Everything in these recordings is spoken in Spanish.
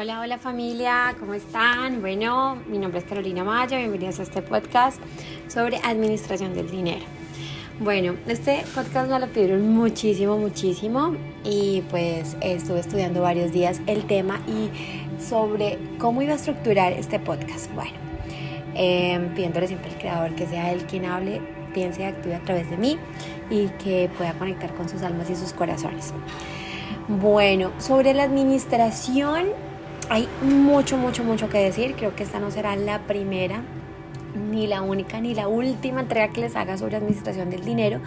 Hola, hola familia, ¿cómo están? Bueno, mi nombre es Carolina Maya, bienvenidos a este podcast sobre administración del dinero. Bueno, este podcast me lo pidieron muchísimo, muchísimo y pues estuve estudiando varios días el tema y sobre cómo iba a estructurar este podcast. Bueno, eh, pidiéndole siempre al creador que sea él quien hable, piense y actúe a través de mí y que pueda conectar con sus almas y sus corazones. Bueno, sobre la administración hay mucho, mucho, mucho que decir. Creo que esta no será la primera, ni la única, ni la última entrega que les haga sobre administración del dinero,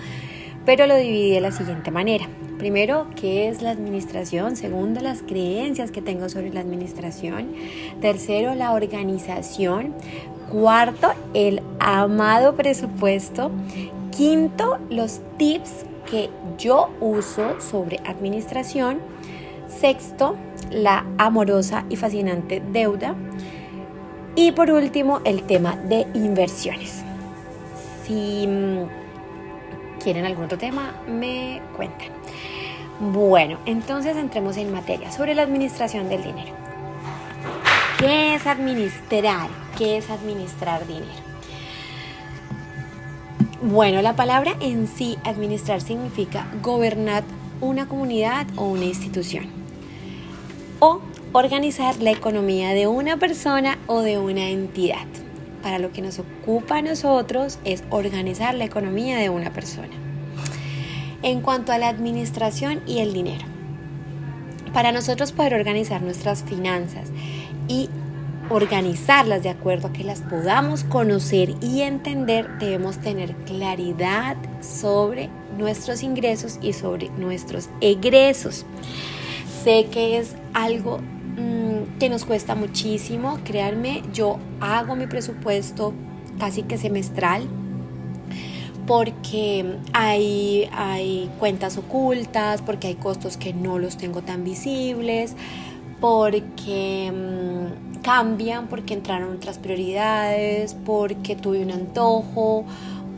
pero lo dividí de la siguiente manera. Primero, ¿qué es la administración? Segundo, las creencias que tengo sobre la administración. Tercero, la organización. Cuarto, el amado presupuesto. Quinto, los tips que yo uso sobre administración. Sexto, la amorosa y fascinante deuda. Y por último, el tema de inversiones. Si mm, quieren algún otro tema, me cuentan. Bueno, entonces entremos en materia sobre la administración del dinero. ¿Qué es administrar? ¿Qué es administrar dinero? Bueno, la palabra en sí, administrar, significa gobernar una comunidad o una institución o organizar la economía de una persona o de una entidad. Para lo que nos ocupa a nosotros es organizar la economía de una persona. En cuanto a la administración y el dinero, para nosotros poder organizar nuestras finanzas y organizarlas de acuerdo a que las podamos conocer y entender, debemos tener claridad sobre nuestros ingresos y sobre nuestros egresos. Sé que es algo mm, que nos cuesta muchísimo, créanme, yo hago mi presupuesto casi que semestral porque hay, hay cuentas ocultas, porque hay costos que no los tengo tan visibles, porque mm, cambian, porque entraron otras prioridades, porque tuve un antojo,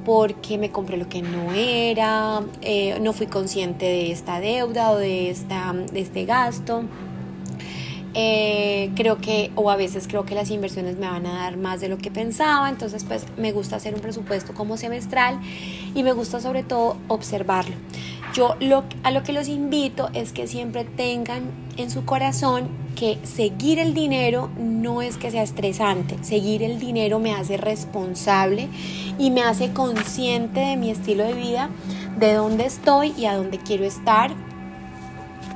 porque me compré lo que no era, eh, no fui consciente de esta deuda o de, esta, de este gasto. Eh, creo que, o a veces creo que las inversiones me van a dar más de lo que pensaba, entonces pues me gusta hacer un presupuesto como semestral y me gusta sobre todo observarlo. Yo lo, a lo que los invito es que siempre tengan en su corazón que seguir el dinero no es que sea estresante, seguir el dinero me hace responsable y me hace consciente de mi estilo de vida, de dónde estoy y a dónde quiero estar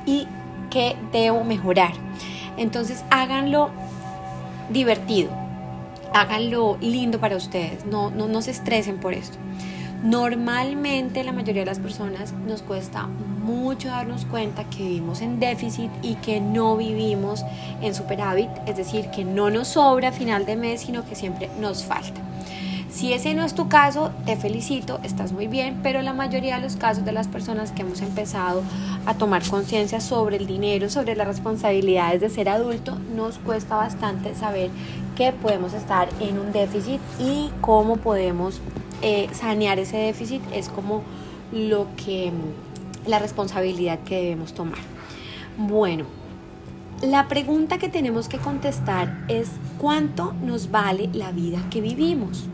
y qué debo mejorar. Entonces háganlo divertido, háganlo lindo para ustedes, no, no, no se estresen por esto. Normalmente la mayoría de las personas nos cuesta mucho darnos cuenta que vivimos en déficit y que no vivimos en superávit, es decir, que no nos sobra a final de mes, sino que siempre nos falta. Si ese no es tu caso, te felicito, estás muy bien, pero la mayoría de los casos de las personas que hemos empezado a tomar conciencia sobre el dinero, sobre las responsabilidades de ser adulto, nos cuesta bastante saber que podemos estar en un déficit y cómo podemos eh, sanear ese déficit es como lo que la responsabilidad que debemos tomar. Bueno, la pregunta que tenemos que contestar es ¿cuánto nos vale la vida que vivimos?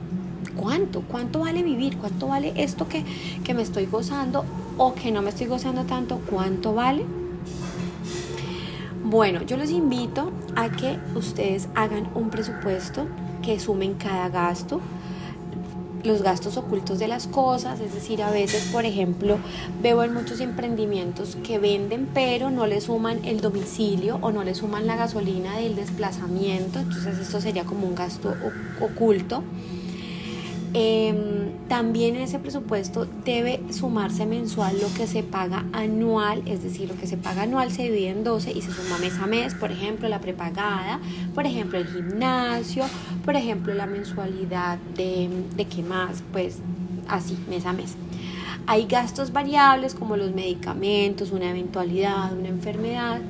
¿Cuánto? ¿Cuánto vale vivir? ¿Cuánto vale esto que, que me estoy gozando o que no me estoy gozando tanto? ¿Cuánto vale? Bueno, yo los invito a que ustedes hagan un presupuesto que sumen cada gasto, los gastos ocultos de las cosas, es decir, a veces, por ejemplo, veo en muchos emprendimientos que venden pero no le suman el domicilio o no le suman la gasolina del desplazamiento, entonces esto sería como un gasto oculto. Em, también en ese presupuesto debe sumarse mensual lo que se paga anual, es decir, lo que se paga anual se divide en 12 y se suma mes a mes, por ejemplo, la prepagada, por ejemplo, el gimnasio, por ejemplo, la mensualidad de, de qué más, pues así, mes a mes. Hay gastos variables como los medicamentos, una eventualidad, una enfermedad,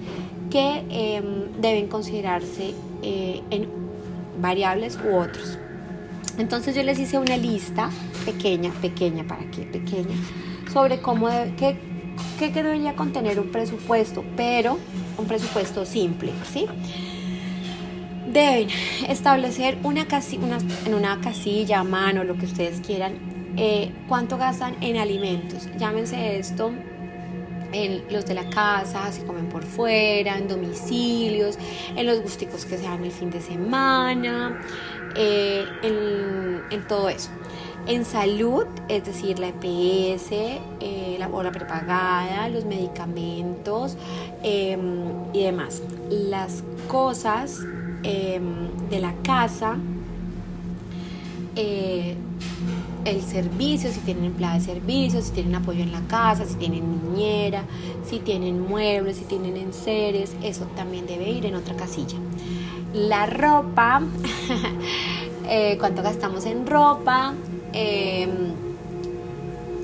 que em, deben considerarse eh, en variables u otros. Entonces yo les hice una lista pequeña, pequeña, ¿para qué? Pequeña, sobre cómo, qué, qué debería contener un presupuesto, pero un presupuesto simple, ¿sí? deben establecer una, una en una casilla, mano, lo que ustedes quieran, eh, cuánto gastan en alimentos. Llámense esto en los de la casa, si comen por fuera, en domicilios, en los gusticos que se dan el fin de semana, eh, en, todo eso. En salud, es decir, la EPS, eh, la, o la prepagada, los medicamentos em, y demás. Las cosas em, de la casa, eh, el servicio, si tienen empleada de servicio, si tienen apoyo en la casa, si tienen niñera, si tienen muebles, si tienen enseres, eso también debe ir en otra casilla. La ropa, eh, cuánto gastamos en ropa, em,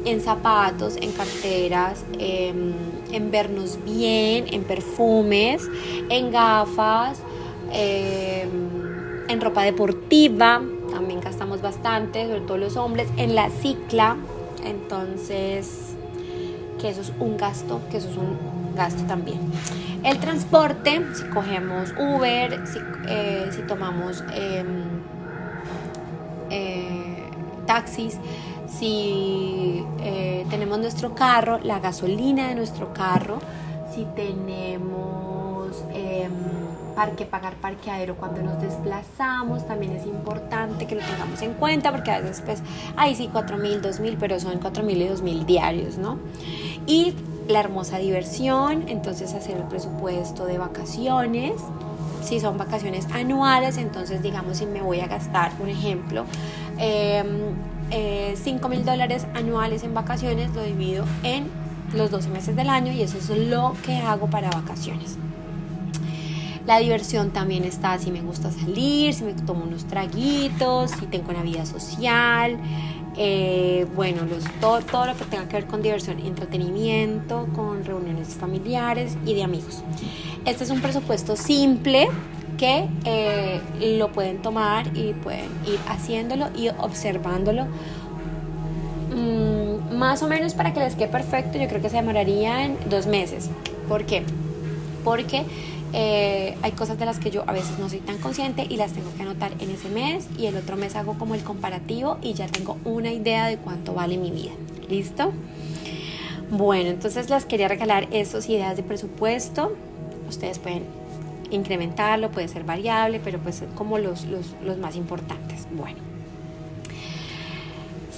en zapatos, en carteras, em, en vernos bien, en perfumes, en gafas, em, en ropa deportiva, gastamos bastante, sobre todo los hombres, en la cicla, entonces que eso es un gasto, que eso es un gasto también. El transporte, si cogemos Uber, si, eh, tomamos em, eh, taxis, si eh, tenemos nuestro carro, la gasolina de nuestro carro, si tenemos em, parque, pagar parqueadero cuando nos desplazamos, también es importante que lo tengamos en cuenta porque a veces pues, ahí sí 4 mil, 2 mil, pero son 4 mil y 2 mil diarios, ¿no? Y la hermosa diversión, entonces hacer el presupuesto de vacaciones, si son vacaciones anuales, entonces digamos si me voy a gastar, un ejemplo, 5 em, eh, mil dólares anuales en vacaciones, lo divido en los 12 meses del año y eso es lo que hago para vacaciones. La diversión también está si me gusta salir, si me tomo unos traguitos, si tengo una vida social. Eh, bueno, los, todo, lo que tenga que ver con diversión, entretenimiento, con reuniones familiares y de amigos. Este es un presupuesto simple que eh, lo pueden tomar y pueden ir haciéndolo y observándolo. Mm, más o menos para que les quede perfecto, yo creo que se demoraría en dos meses. ¿Por qué? Porque eh, hay cosas de las que yo a veces no soy tan consciente y las tengo que anotar en ese mes y el otro mes hago como el comparativo y ya tengo una idea de cuánto vale mi vida. ¿Listo? Bueno, entonces les quería regalar esas ideas de presupuesto. Ustedes pueden incrementarlo, puede ser variable, pero pues como los, los, más importantes. Bueno,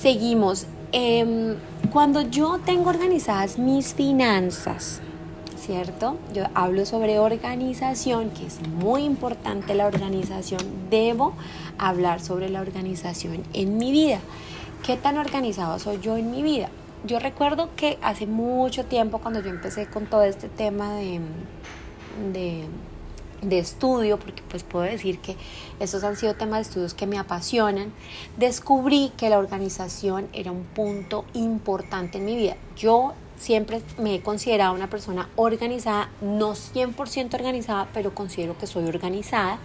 seguimos. Em, cuando yo tengo organizadas mis finanzas, ¿cierto? Yo hablo sobre organización, que es muy importante la organización. Debo hablar sobre la organización en mi vida. ¿Qué tan organizado soy yo en mi vida? Yo recuerdo que hace mucho tiempo, cuando yo empecé con todo este tema de, de, de estudio, porque pues puedo decir que esos han sido temas de estudios que me apasionan, descubrí que la organización era un punto importante en mi vida. Yo siempre me he considerado una persona organizada, no 100% organizada, pero considero que soy organizada.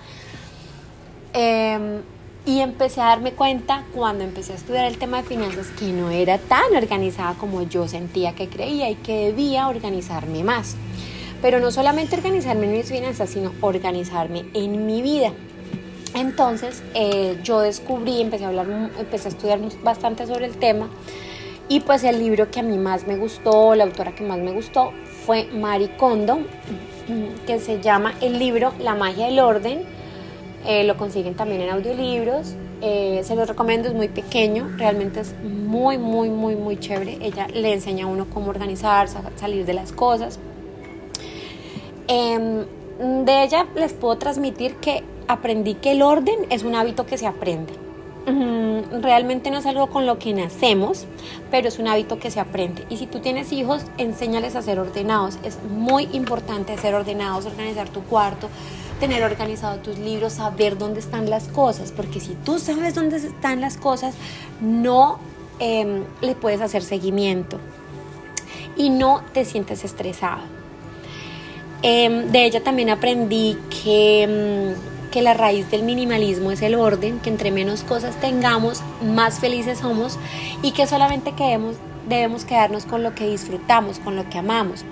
Em, y empecé a darme cuenta cuando empecé a estudiar el tema de finanzas que no era tan organizada como yo sentía que creía y que debía organizarme más. Pero no solamente organizarme en mis finanzas, sino organizarme en mi vida. Entonces eh, yo descubrí, empecé a hablar, empecé a estudiar bastante sobre el tema y pues el libro que a mí más me gustó, la autora que más me gustó, fue Mari Kondo, que se llama el libro La magia del orden. Eh, lo consiguen también en audiolibros. Eh, se los recomiendo, es muy pequeño, realmente es muy, muy, muy, muy chévere. Ella le enseña a uno cómo organizarse, salir de las cosas. Em, de ella les puedo transmitir que aprendí que el orden es un hábito que se aprende realmente no es algo con lo que nacemos, pero es un hábito que se aprende. Y si tú tienes hijos, enséñales a ser ordenados. Es muy importante ser ordenados, organizar tu cuarto, tener organizado tus libros, saber dónde están las cosas, porque si tú sabes dónde están las cosas, no em, le puedes hacer seguimiento y no te sientes estresado. Em, de ella también aprendí que em, que la raíz del minimalismo es el orden, que entre menos cosas tengamos, más felices somos y que solamente quedemos, debemos quedarnos con lo que disfrutamos, con lo que amamos.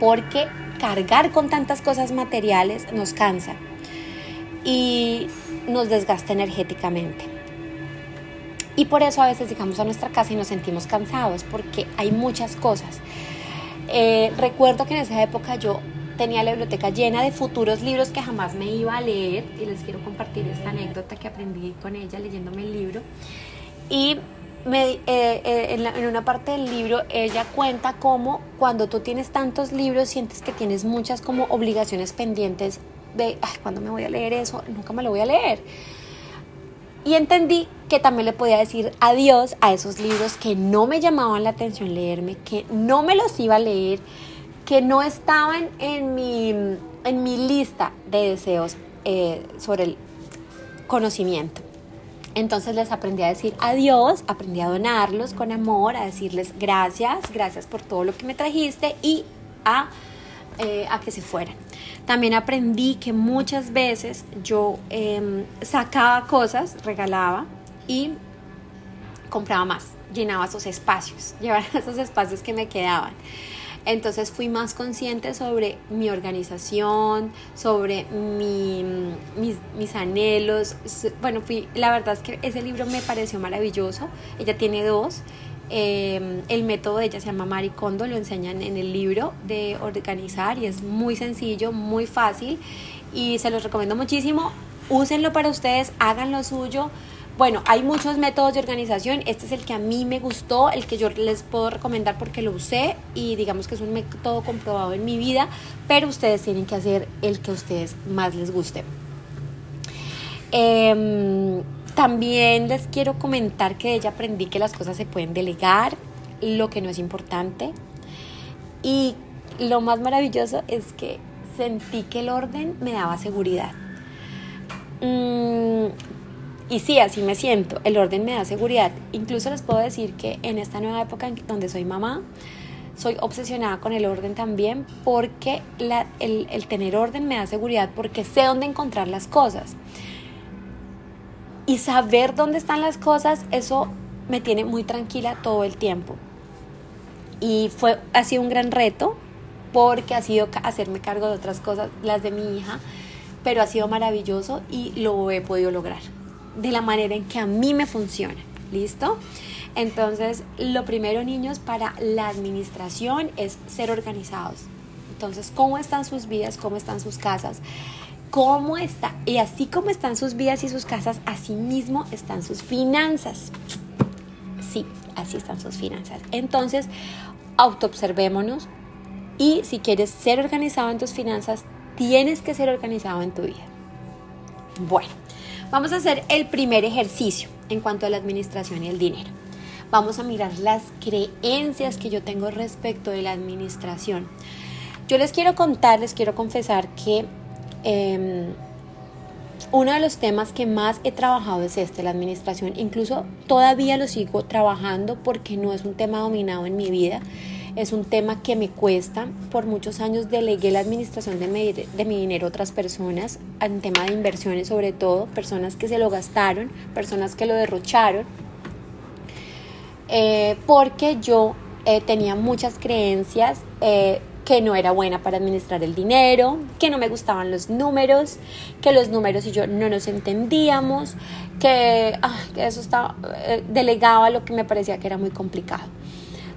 Porque cargar con tantas cosas materiales nos cansa. y nos desgasta energéticamente. Y por eso a veces llegamos a nuestra casa y nos sentimos cansados porque hay muchas cosas. Eh, recuerdo que en esa época yo tenía la biblioteca llena de futuros libros que jamás me iba a leer y les quiero compartir esta anécdota que aprendí con ella leyéndome el libro. Y me, eh, eh, en, en, una parte del libro ella cuenta cómo cuando tú tienes tantos libros sientes que tienes muchas como obligaciones pendientes de, ay, ¿cuándo me voy a leer eso? Nunca me lo voy a leer. Y entendí que también le podía decir adiós a esos libros que no me llamaban la atención leerme, que no me los iba a leer, que no estaban en mi, en mi lista de deseos eh, sobre el conocimiento. Entonces les aprendí a decir adiós, aprendí a donarlos con amor, a decirles gracias, gracias por todo lo que me trajiste y a, eh, a que se fueran. También aprendí que muchas veces yo em, sacaba cosas, regalaba y compraba más, llenaba esos espacios, llevaba esos espacios que me quedaban. Entonces fui más consciente sobre mi organización, sobre mis, mis, anhelos. Bueno, fui, la verdad es que ese libro me pareció maravilloso. Ella tiene dos. Em, el método de ella se llama Maricondo, lo enseñan en el libro de organizar y es muy sencillo, muy fácil y se los recomiendo muchísimo. Úsenlo para ustedes, hagan lo suyo. Bueno, hay muchos métodos de organización. Este es el que a mí me gustó, el que yo les puedo recomendar porque lo usé y digamos que es un método comprobado en mi vida, pero ustedes tienen que hacer el que a ustedes más les guste. Eh, también les quiero comentar que de ella aprendí que las cosas se pueden delegar, lo que no es importante. Y lo más maravilloso es que sentí que el orden me daba seguridad. Mm, y sí, así me siento. El orden me da seguridad. Incluso les puedo decir que en esta nueva época donde soy mamá, soy obsesionada con el orden también porque el, el tener orden me da seguridad porque sé dónde encontrar las cosas y saber dónde están las cosas, eso me tiene muy tranquila todo el tiempo. Y fue, ha sido un gran reto porque ha sido hacerme cargo de otras cosas, las de mi hija, pero ha sido maravilloso y lo he podido lograr de la manera en que a mí me funciona. ¿Listo? Entonces, lo primero, niños, para la administración es ser organizados. Entonces, ¿cómo están sus vidas? ¿Cómo están sus casas? cómo está. Y así como están sus vidas y sus casas, así mismo están sus finanzas. Sí, así están sus finanzas. Entonces, autoobservémonos y si quieres ser organizado en tus finanzas, tienes que ser organizado en tu vida. Bueno, vamos a hacer el primer ejercicio en cuanto a la administración y el dinero. Vamos a mirar las creencias que yo tengo respecto de la administración. Yo les quiero contar, les quiero confesar que Em, uno de los temas que más he trabajado es este, la administración. Incluso todavía lo sigo trabajando porque no es un tema dominado en mi vida. Es un tema que me cuesta. Por muchos años delegué la administración de mi, de mi dinero a otras personas, en tema de inversiones sobre todo, personas que se lo gastaron, personas que lo derrocharon, eh, porque yo eh, tenía muchas creencias. Eh, que no era buena para administrar el dinero, que no me gustaban los números, que los números y yo no nos entendíamos, que, eso estaba, eh, delegaba lo que me parecía que era muy complicado.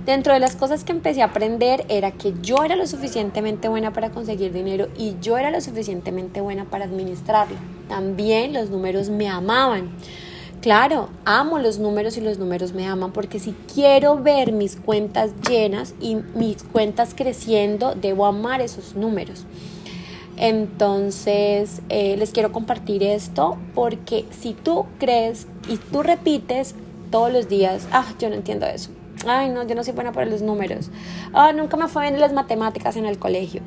Dentro de las cosas que empecé a aprender era que yo era lo suficientemente buena para conseguir dinero y yo era lo suficientemente buena para administrarlo. También los números me amaban. Claro, amo los números y los números me aman porque si quiero ver mis cuentas llenas y mis cuentas creciendo, debo amar esos números. Entonces, eh, les quiero compartir esto porque si tú crees y tú repites todos los días, ah, yo no entiendo eso. Ay, no, yo no soy buena para los números. Ah, nunca me fue bien las matemáticas en el colegio.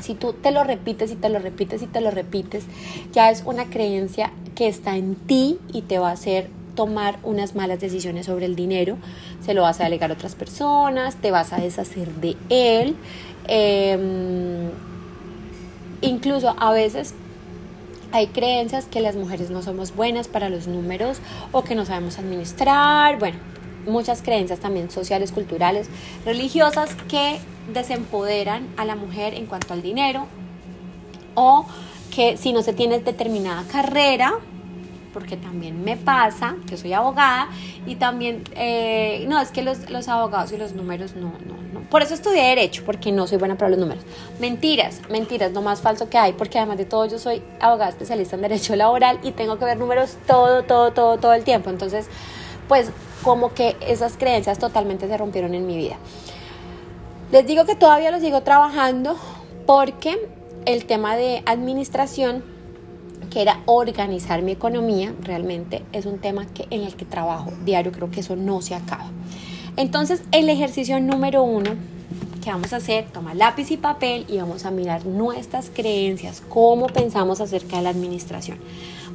Si tú te lo repites y te lo repites y te lo repites, ya es una creencia que está en ti y te va a hacer tomar unas malas decisiones sobre el dinero, se lo vas a delegar a otras personas, te vas a deshacer de él. Em, incluso a veces hay creencias que las mujeres no somos buenas para los números o que no sabemos administrar, bueno, muchas creencias también sociales, culturales, religiosas que desempoderan a la mujer en cuanto al dinero o que si no se tiene determinada carrera, porque también me pasa, que soy abogada, y también, eh, no, es que los, los, abogados y los números no, no, no. Por eso estudié Derecho, porque no soy buena para los números. Mentiras, mentiras, lo más falso que hay, porque además de todo yo soy abogada especialista en Derecho Laboral y tengo que ver números todo, todo, todo, todo el tiempo. Entonces, pues como que esas creencias totalmente se rompieron en mi vida. Les digo que todavía lo sigo trabajando porque el tema de administración que era organizar mi economía, realmente es un tema que, en el que trabajo diario, creo que eso no se acaba. Entonces, el ejercicio número uno que vamos a hacer, toma lápiz y papel y vamos a mirar nuestras creencias, cómo pensamos acerca de la administración.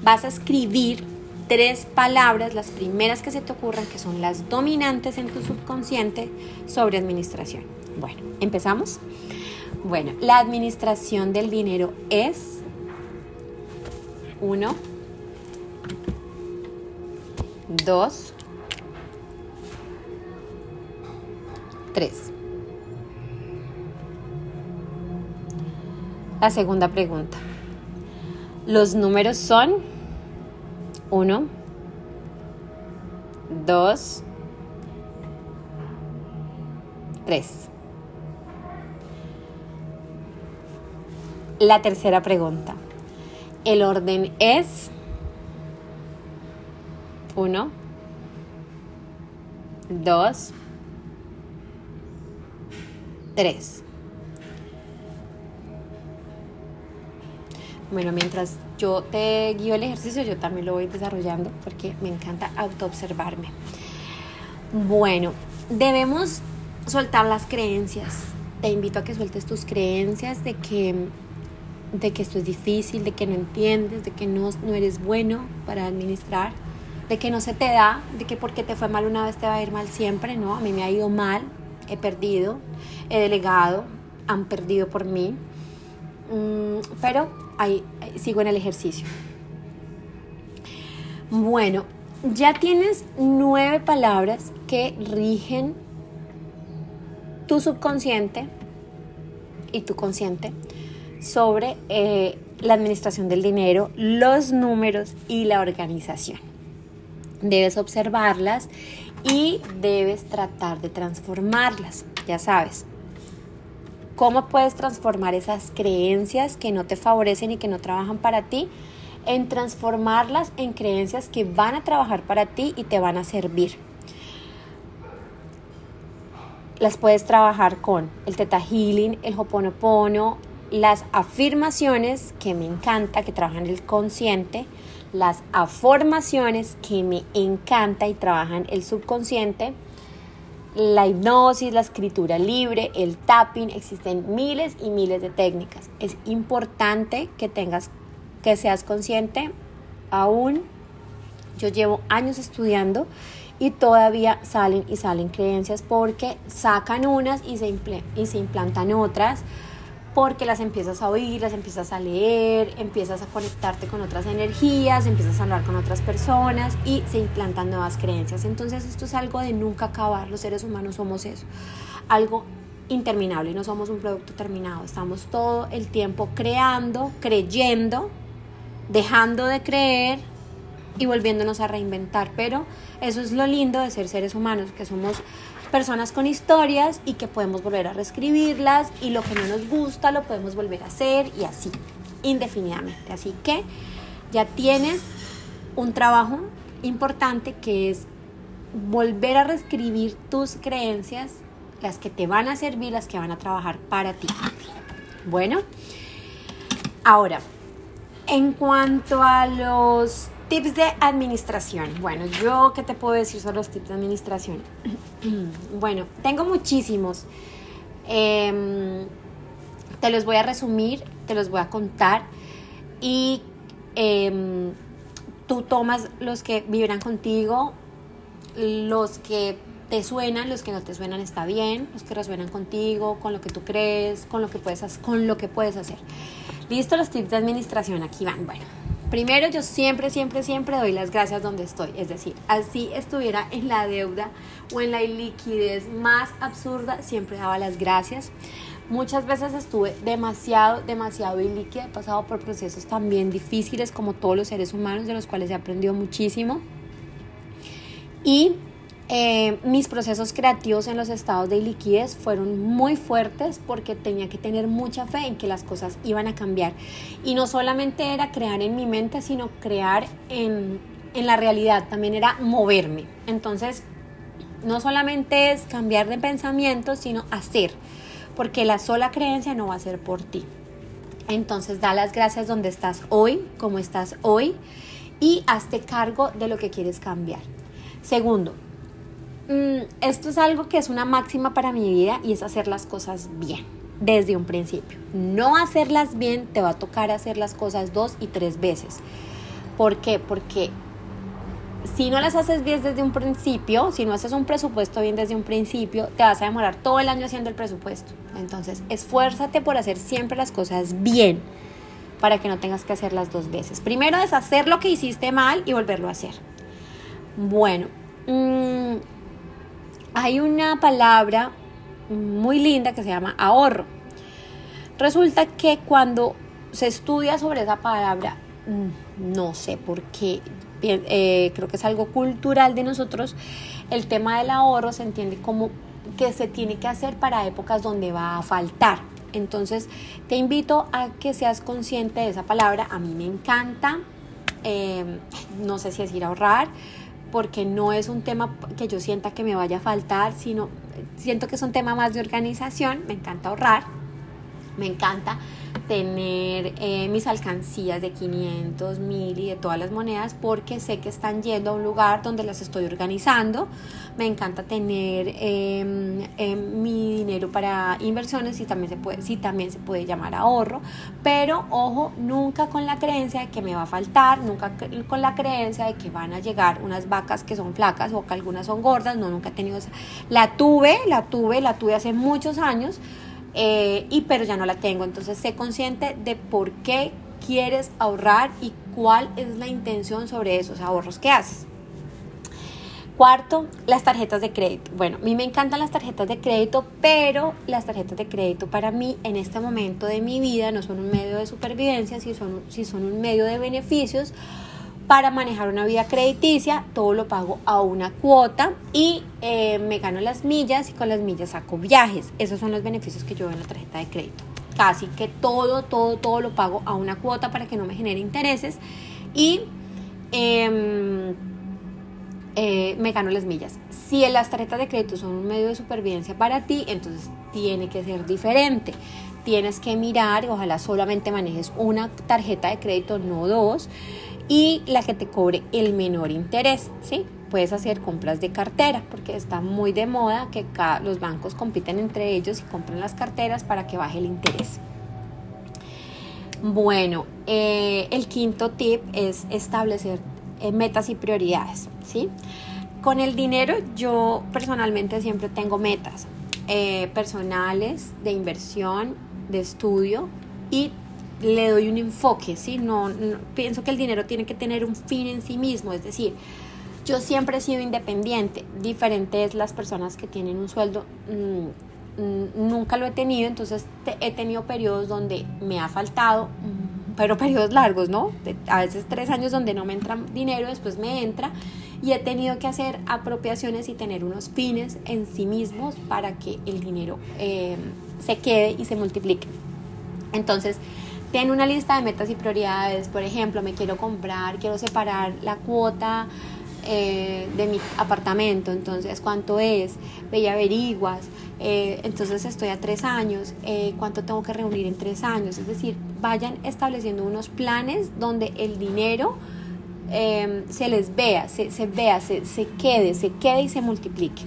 Vas a escribir tres palabras, las primeras que se te ocurran, que son las dominantes en tu subconsciente sobre administración. Bueno, empezamos. Bueno, la administración del dinero es uno, dos, tres. La segunda pregunta. Los números son uno, dos, tres. La tercera pregunta. El orden es 1, 2, 3. Bueno, mientras yo te guío el ejercicio, yo también lo voy desarrollando porque me encanta autoobservarme. Bueno, debemos soltar las creencias. Te invito a que sueltes tus creencias de que de que esto es difícil, de que no entiendes, de que no, no eres bueno para administrar, de que no se te da, de que porque te fue mal una vez te va a ir mal siempre, ¿no? A mí me ha ido mal, he perdido, he delegado, han perdido por mí, mm, pero ahí, sigo en el ejercicio. Bueno, ya tienes nueve palabras que rigen tu subconsciente y tu consciente sobre eh, la administración del dinero, los números y la organización. Debes observarlas y debes tratar de transformarlas, ya sabes. ¿Cómo puedes transformar esas creencias que no te favorecen y que no trabajan para ti? En transformarlas en creencias que van a trabajar para ti y te van a servir las puedes trabajar con el Teta Healing, el Hoponopono, las afirmaciones que me encanta, que trabajan el consciente, las afirmaciones que me encanta y trabajan el subconsciente, la hipnosis, la escritura libre, el tapping, existen miles y miles de técnicas. Es importante que tengas, que seas consciente. Aún yo llevo años estudiando y todavía salen y salen creencias porque sacan unas y se, y se implantan otras porque las empiezas a oír, las empiezas a leer, empiezas a conectarte con otras energías, empiezas a hablar con otras personas y se implantan nuevas creencias. Entonces esto es algo de nunca acabar, los seres humanos somos eso, algo interminable, no somos un producto terminado, estamos todo el tiempo creando, creyendo, dejando de creer y volviéndonos a reinventar, pero eso es lo lindo de ser seres humanos, que somos personas con historias y que podemos volver a reescribirlas y lo que no nos gusta lo podemos volver a hacer y así, indefinidamente. Así que ya tienes un trabajo importante que es volver a reescribir tus creencias, las que te van a servir, las que van a trabajar para ti. Bueno, ahora, en cuanto a los Tips de administración. Bueno, yo qué te puedo decir sobre los tips de administración. Bueno, tengo muchísimos. Em, te los voy a resumir, te los voy a contar y em, tú tomas los que vibran contigo, los que te suenan, los que no te suenan está bien, los que resuenan contigo, con lo que tú crees, con lo que puedes, con lo que puedes hacer. Listo, los tips de administración aquí van. Bueno, Primero, yo siempre, siempre, siempre doy las gracias donde estoy. Es decir, así estuviera en la deuda o en la liquidez más absurda, siempre daba las gracias. Muchas veces estuve demasiado, demasiado ilíquida, he pasado por procesos también difíciles como todos los seres humanos, de los cuales he aprendido muchísimo. Y eh, mis procesos creativos en los estados de liquidez fueron muy fuertes porque tenía que tener mucha fe en que las cosas iban a cambiar. Y no solamente era crear en mi mente, sino crear en, en la realidad, también era moverme. Entonces, no solamente es cambiar de pensamiento, sino hacer, porque la sola creencia no va a ser por ti. Entonces, da las gracias donde estás hoy, como estás hoy, y hazte cargo de lo que quieres cambiar. Segundo, esto es algo que es una máxima para mi vida y es hacer las cosas bien desde un principio. No hacerlas bien, te va a tocar hacer las cosas dos y tres veces. ¿Por qué? Porque si no las haces bien desde un principio, si no haces un presupuesto bien desde un principio, te vas a demorar todo el año haciendo el presupuesto. Entonces, esfuérzate por hacer siempre las cosas bien para que no tengas que hacerlas dos veces. Primero es hacer lo que hiciste mal y volverlo a hacer. Bueno, mmm, hay una palabra muy linda que se llama ahorro. Resulta que cuando se estudia sobre esa palabra, mm, no sé por qué, eh, creo que es algo cultural de nosotros, el tema del ahorro se entiende como que se tiene que hacer para épocas donde va a faltar. Entonces te invito a que seas consciente de esa palabra. A mí me encanta, eh, no sé si es ir a ahorrar, porque no es un tema que yo sienta que me vaya a faltar, sino siento que es un tema más de organización, me encanta ahorrar, me encanta tener eh, mis alcancías de 500, 1000 y de todas las monedas porque sé que están yendo a un lugar donde las estoy organizando. Me encanta tener em, em, mi dinero para inversiones y también se puede, sí, también se puede llamar ahorro, pero ojo, nunca con la creencia de que me va a faltar, nunca con la creencia de que van a llegar unas vacas que son flacas o que algunas son gordas, no, nunca he tenido esa. La tuve, la tuve, la tuve hace muchos años eh, y pero ya no la tengo. Entonces sé consciente de por qué quieres ahorrar y cuál es la intención sobre esos ahorros que haces. Cuarto, las tarjetas de crédito. Bueno, a mí me encantan las tarjetas de crédito, pero las tarjetas de crédito para mí en este momento de mi vida no son un medio de supervivencia, si son, si son un medio de beneficios para manejar una vida crediticia, todo lo pago a una cuota y eh, me gano las millas y con las millas saco viajes. Esos son los beneficios que yo veo en la tarjeta de crédito. Casi que todo, todo, todo lo pago a una cuota para que no me genere intereses y em, eh, me gano las millas. Si las tarjetas de crédito son un medio de supervivencia para ti, entonces tiene que ser diferente. Tienes que mirar, ojalá solamente manejes una tarjeta de crédito, no dos y la que te cobre el menor interés, ¿sí? Puedes hacer compras de cartera porque está muy de moda que los bancos compiten entre ellos y compran las carteras para que baje el interés. Bueno, eh, el quinto tip es establecer eh, metas y prioridades, ¿sí? Con el dinero yo personalmente siempre tengo metas eh, personales, de inversión, de estudio y le doy un enfoque, ¿sí? No, pienso que el dinero tiene que tener un fin en sí mismo, es decir, yo siempre he sido independiente, diferente es las personas que tienen un sueldo, mm, mm, nunca lo he tenido, entonces he tenido periodos donde me ha faltado, mm, pero periodos largos, ¿no? a veces tres años donde no me entra dinero, después me entra y he tenido que hacer apropiaciones y tener unos fines en sí mismos para que el dinero eh, se quede y se multiplique. Entonces, tiene una lista de metas y prioridades. Por ejemplo, me quiero comprar, quiero separar la cuota eh, de mi apartamento. Entonces, ¿cuánto es? Ve y averiguas. Eh, entonces, estoy a tres años. Eh, ¿Cuánto tengo que reunir en tres años? Es decir, vayan estableciendo unos planes donde el dinero se les vea, se, se vea, se, se quede, se quede y se multiplique.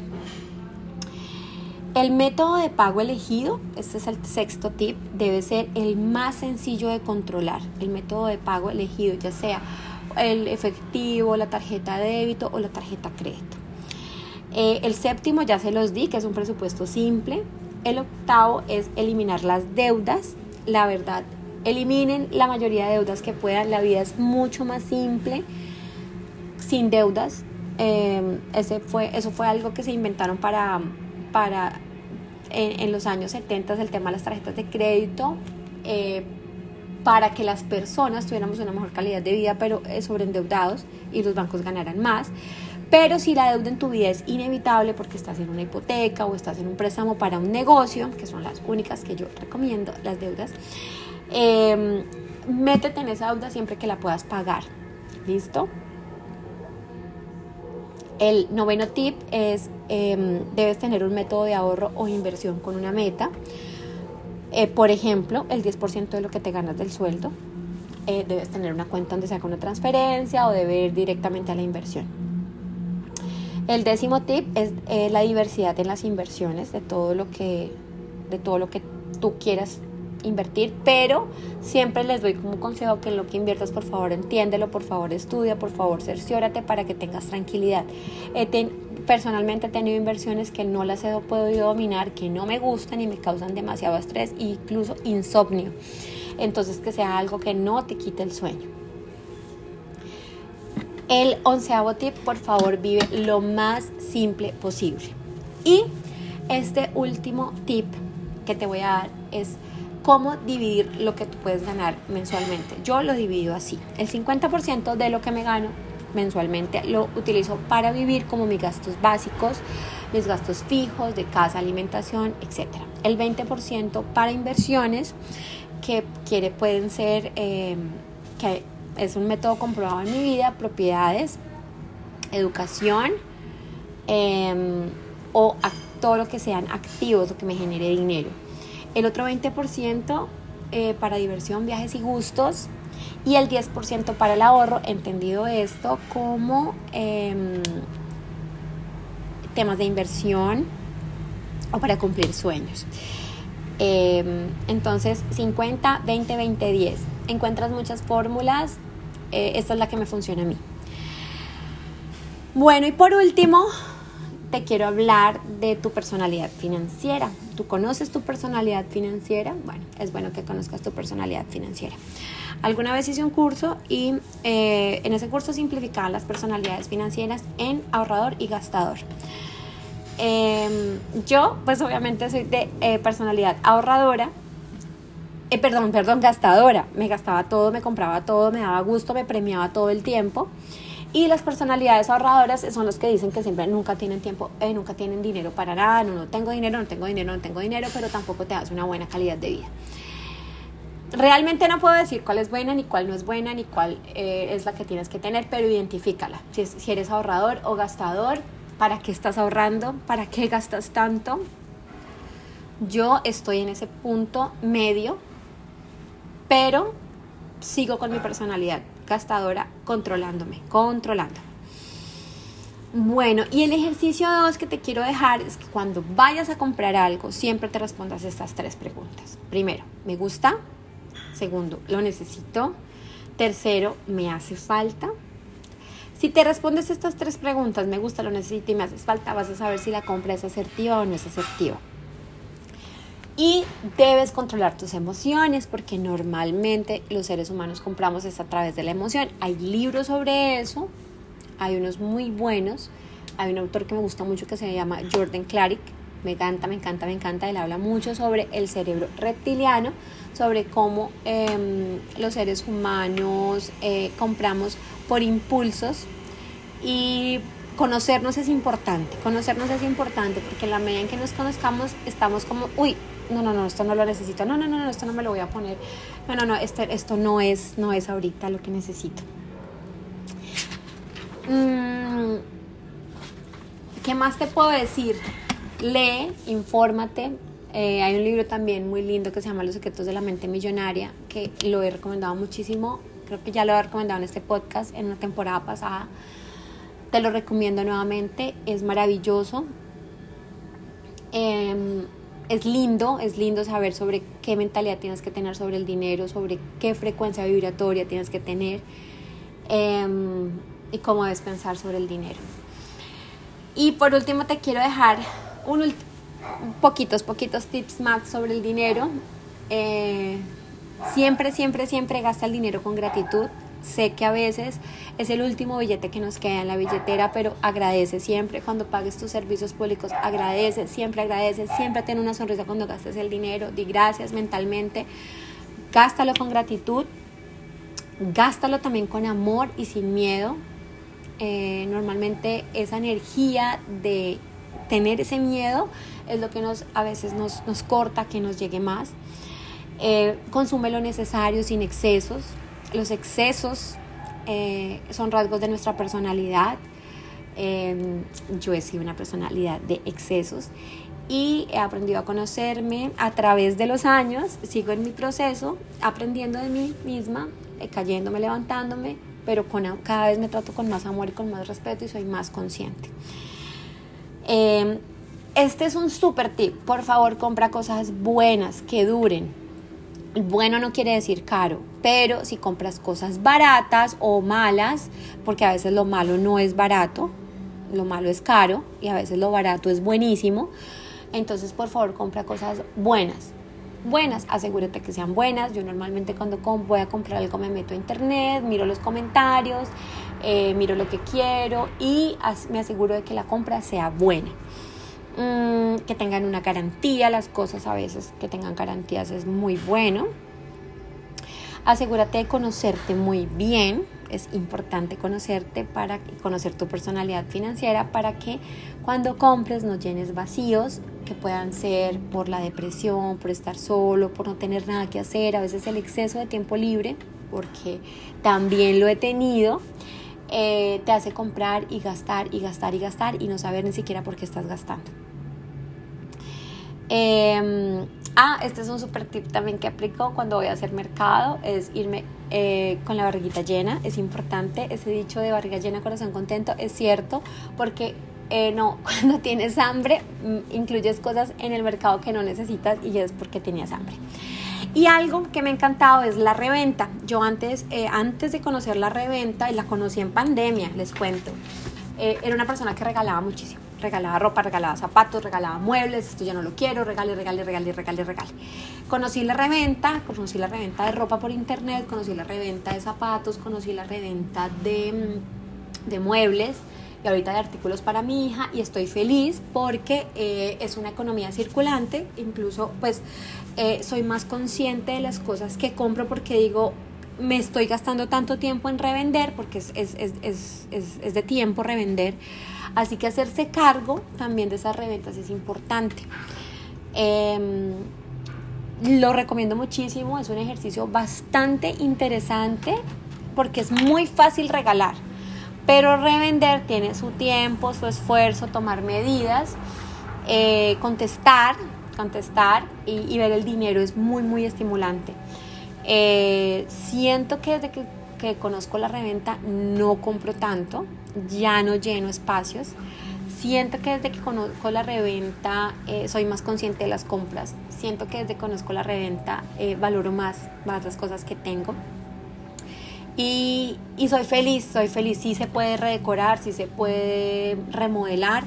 El método de pago elegido, este es el sexto tip, debe ser el más sencillo de controlar. El método de pago elegido, ya sea el efectivo, la tarjeta de débito o la tarjeta crédito. Eh, el séptimo ya se los di, que es un presupuesto simple. El octavo es eliminar las deudas. La verdad, eliminen la mayoría de deudas que puedan. La vida es mucho más simple sin deudas. Eh, ese fue, eso fue algo que se inventaron para para en, los años 70 el tema de las tarjetas de crédito eh, para que las personas tuviéramos una mejor calidad de vida, pero eh, sobreendeudados y los bancos ganaran más. Pero si la deuda en tu vida es inevitable porque estás en una hipoteca o estás en un préstamo para un negocio, que son las únicas que yo recomiendo, las deudas, eh, métete en esa deuda siempre que la puedas pagar. ¿Listo? El noveno tip es, em, debes tener un método de ahorro o inversión con una meta. Eh, por ejemplo, el 10% de lo que te ganas del sueldo. Eh, debes tener una cuenta donde se haga una transferencia o debe ir directamente a la inversión. El décimo tip es eh, la diversidad en las inversiones de todo lo que, de todo lo que tú quieras invertir, pero siempre les doy como consejo que lo que inviertas, por favor, entiéndelo, por favor, estudia, por favor, cerciórate para que tengas tranquilidad. personalmente he tenido inversiones que no las he podido dominar, que no me gustan y me causan demasiado estrés e incluso insomnio. Entonces, que sea algo que no te quite el sueño. El onceavo tip, por favor, vive lo más simple posible. Y este último tip que te voy a dar es cómo dividir lo que tú puedes ganar mensualmente. Yo lo divido así. El 50% de lo que me gano mensualmente lo utilizo para vivir como mis gastos básicos, mis gastos fijos de casa, alimentación, etc. El 20% para inversiones que quiere, pueden ser, eh, que es un método comprobado en mi vida, propiedades, educación em, o todo lo que sean activos, lo que me genere dinero el otro 20% eh, para diversión, viajes y gustos y el 10% para el ahorro, entendido esto como em, temas de inversión o para cumplir sueños. Em, entonces, 50, 20, 20, 10. Encuentras muchas fórmulas, eh, esta es la que me funciona a mí. Bueno, y por último, te quiero hablar de tu personalidad financiera. ¿Tú conoces tu personalidad financiera? Bueno, es bueno que conozcas tu personalidad financiera. Alguna vez hice un curso y eh, en ese curso simplificaba las personalidades financieras en ahorrador y gastador. Em, yo, pues obviamente soy de eh, personalidad ahorradora, eh, perdón, perdón, gastadora. Me gastaba todo, me compraba todo, me daba gusto, me premiaba todo el tiempo. Y las personalidades ahorradoras son los que dicen que siempre nunca tienen tiempo, eh, nunca tienen dinero para nada, no, no tengo dinero, no tengo dinero, no tengo dinero, pero tampoco te das una buena calidad de vida. Realmente no puedo decir cuál es buena, ni cuál no es buena, ni cuál eh, es la que tienes que tener, pero identifícala. Si, si eres ahorrador o gastador, ¿para qué estás ahorrando? ¿Para qué gastas tanto? Yo estoy en ese punto medio, pero sigo con mi personalidad gastadora controlándome, controlando. Bueno, y el ejercicio 2 que te quiero dejar es que cuando vayas a comprar algo, siempre te respondas estas tres preguntas. Primero, ¿me gusta? Segundo, ¿lo necesito? Tercero, ¿me hace falta? Si te respondes estas tres preguntas, me gusta, lo necesito y me hace falta, vas a saber si la compra es asertiva o no es asertiva. Y debes controlar tus emociones porque normalmente los seres humanos compramos es a través de la emoción. Hay libros sobre eso, hay unos muy buenos. Hay un autor que me gusta mucho que se llama Jordan Clarick. Me encanta, me encanta, me encanta. Él habla mucho sobre el cerebro reptiliano, sobre cómo em, los seres humanos eh, compramos por impulsos y conocernos es importante. Conocernos es importante porque en la medida en que nos conozcamos estamos como, uy, no, no, no, esto no lo necesito, no, no, no, no, esto no me lo voy a poner, no, no, no, este, esto no es, no es ahorita lo que necesito. Mm, ¿Qué más te puedo decir? Lee, infórmate. Eh, hay un libro también muy lindo que se llama Los secretos de la mente millonaria, que lo he recomendado muchísimo. Creo que ya lo he recomendado en este podcast en una temporada pasada. Te lo recomiendo nuevamente, es maravilloso. Eh, es lindo, es lindo saber sobre qué mentalidad tienes que tener sobre el dinero, sobre qué frecuencia vibratoria tienes que tener em, y cómo debes pensar sobre el dinero. Y por último te quiero dejar un poquitos, poquitos tips más sobre el dinero. Eh, siempre, siempre, siempre gasta el dinero con gratitud. Sé que a veces es el último billete que nos queda en la billetera, pero agradece siempre cuando pagues tus servicios públicos, agradece, siempre agradece, siempre ten una sonrisa cuando gastes el dinero, di gracias mentalmente, gástalo con gratitud, gástalo también con amor y sin miedo. Eh, normalmente esa energía de tener ese miedo es lo que nos, a veces nos, nos corta que nos llegue más. Eh, consume lo necesario sin excesos. Los excesos eh, son rasgos de nuestra personalidad. Em, yo he sido una personalidad de excesos y he aprendido a conocerme a través de los años. Sigo en mi proceso, aprendiendo de mí misma, eh, cayéndome, levantándome, pero con, cada vez me trato con más amor y con más respeto y soy más consciente. Em, este es un super tip. Por favor, compra cosas buenas, que duren. Bueno no quiere decir caro, pero si compras cosas baratas o malas, porque a veces lo malo no es barato, lo malo es caro y a veces lo barato es buenísimo, entonces por favor compra cosas buenas. Buenas, asegúrate que sean buenas. Yo normalmente cuando voy a comprar algo me meto a internet, miro los comentarios, eh, miro lo que quiero y me aseguro de que la compra sea buena. Mm, que tengan una garantía, las cosas a veces que tengan garantías es muy bueno. Asegúrate de conocerte muy bien, es importante conocerte para conocer tu personalidad financiera para que cuando compres no llenes vacíos que puedan ser por la depresión, por estar solo, por no tener nada que hacer, a veces el exceso de tiempo libre, porque también lo he tenido, eh, te hace comprar y gastar y gastar y gastar y no saber ni siquiera por qué estás gastando. Em, ah, este es un super tip también que aplico cuando voy a hacer mercado, es irme eh, con la barriguita llena, es importante, ese dicho de barriga llena, corazón contento, es cierto, porque eh, no, cuando tienes hambre, mm, incluyes cosas en el mercado que no necesitas y es porque tenías hambre. Y algo que me ha encantado es la reventa. Yo antes, eh, antes de conocer la reventa, y la conocí en pandemia, les cuento, era una persona que regalaba muchísimo. Regalaba ropa, regalaba zapatos, regalaba muebles, esto ya no lo quiero, regale, regale, regale, regale, regale. Conocí la reventa, conocí la reventa de ropa por internet, conocí la reventa de zapatos, conocí la reventa de, mm, de muebles y ahorita de artículos para mi hija y estoy feliz porque eh, es una economía circulante, incluso pues eh, soy más consciente de las cosas que compro porque digo, me estoy gastando tanto tiempo en revender porque es, es, es, es, de tiempo revender. Así que hacerse cargo también de esas reventas es importante. Em, lo recomiendo muchísimo, es un ejercicio bastante interesante porque es muy fácil regalar. Pero revender tiene su tiempo, su esfuerzo, tomar medidas, eh, contestar, contestar y, ver el dinero es muy, muy estimulante. Eh, siento que desde que, conozco la reventa no compro tanto, ya no lleno espacios. Siento que desde que conozco la reventa eh, soy más consciente de las compras. Siento que desde que conozco la reventa valoro más, más las cosas que tengo. Y, soy feliz, soy feliz. Sí se puede redecorar, sí se puede remodelar,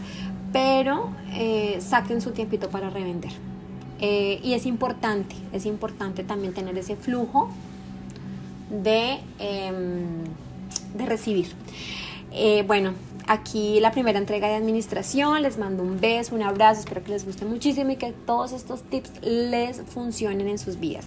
pero eh, saquen su tiempito para revender. Eh, y es importante, es importante también tener ese flujo de, em, de recibir. Eh, bueno, aquí la primera entrega de administración. Les mando un beso, un abrazo. Espero que les guste muchísimo y que todos estos tips les funcionen en sus vidas.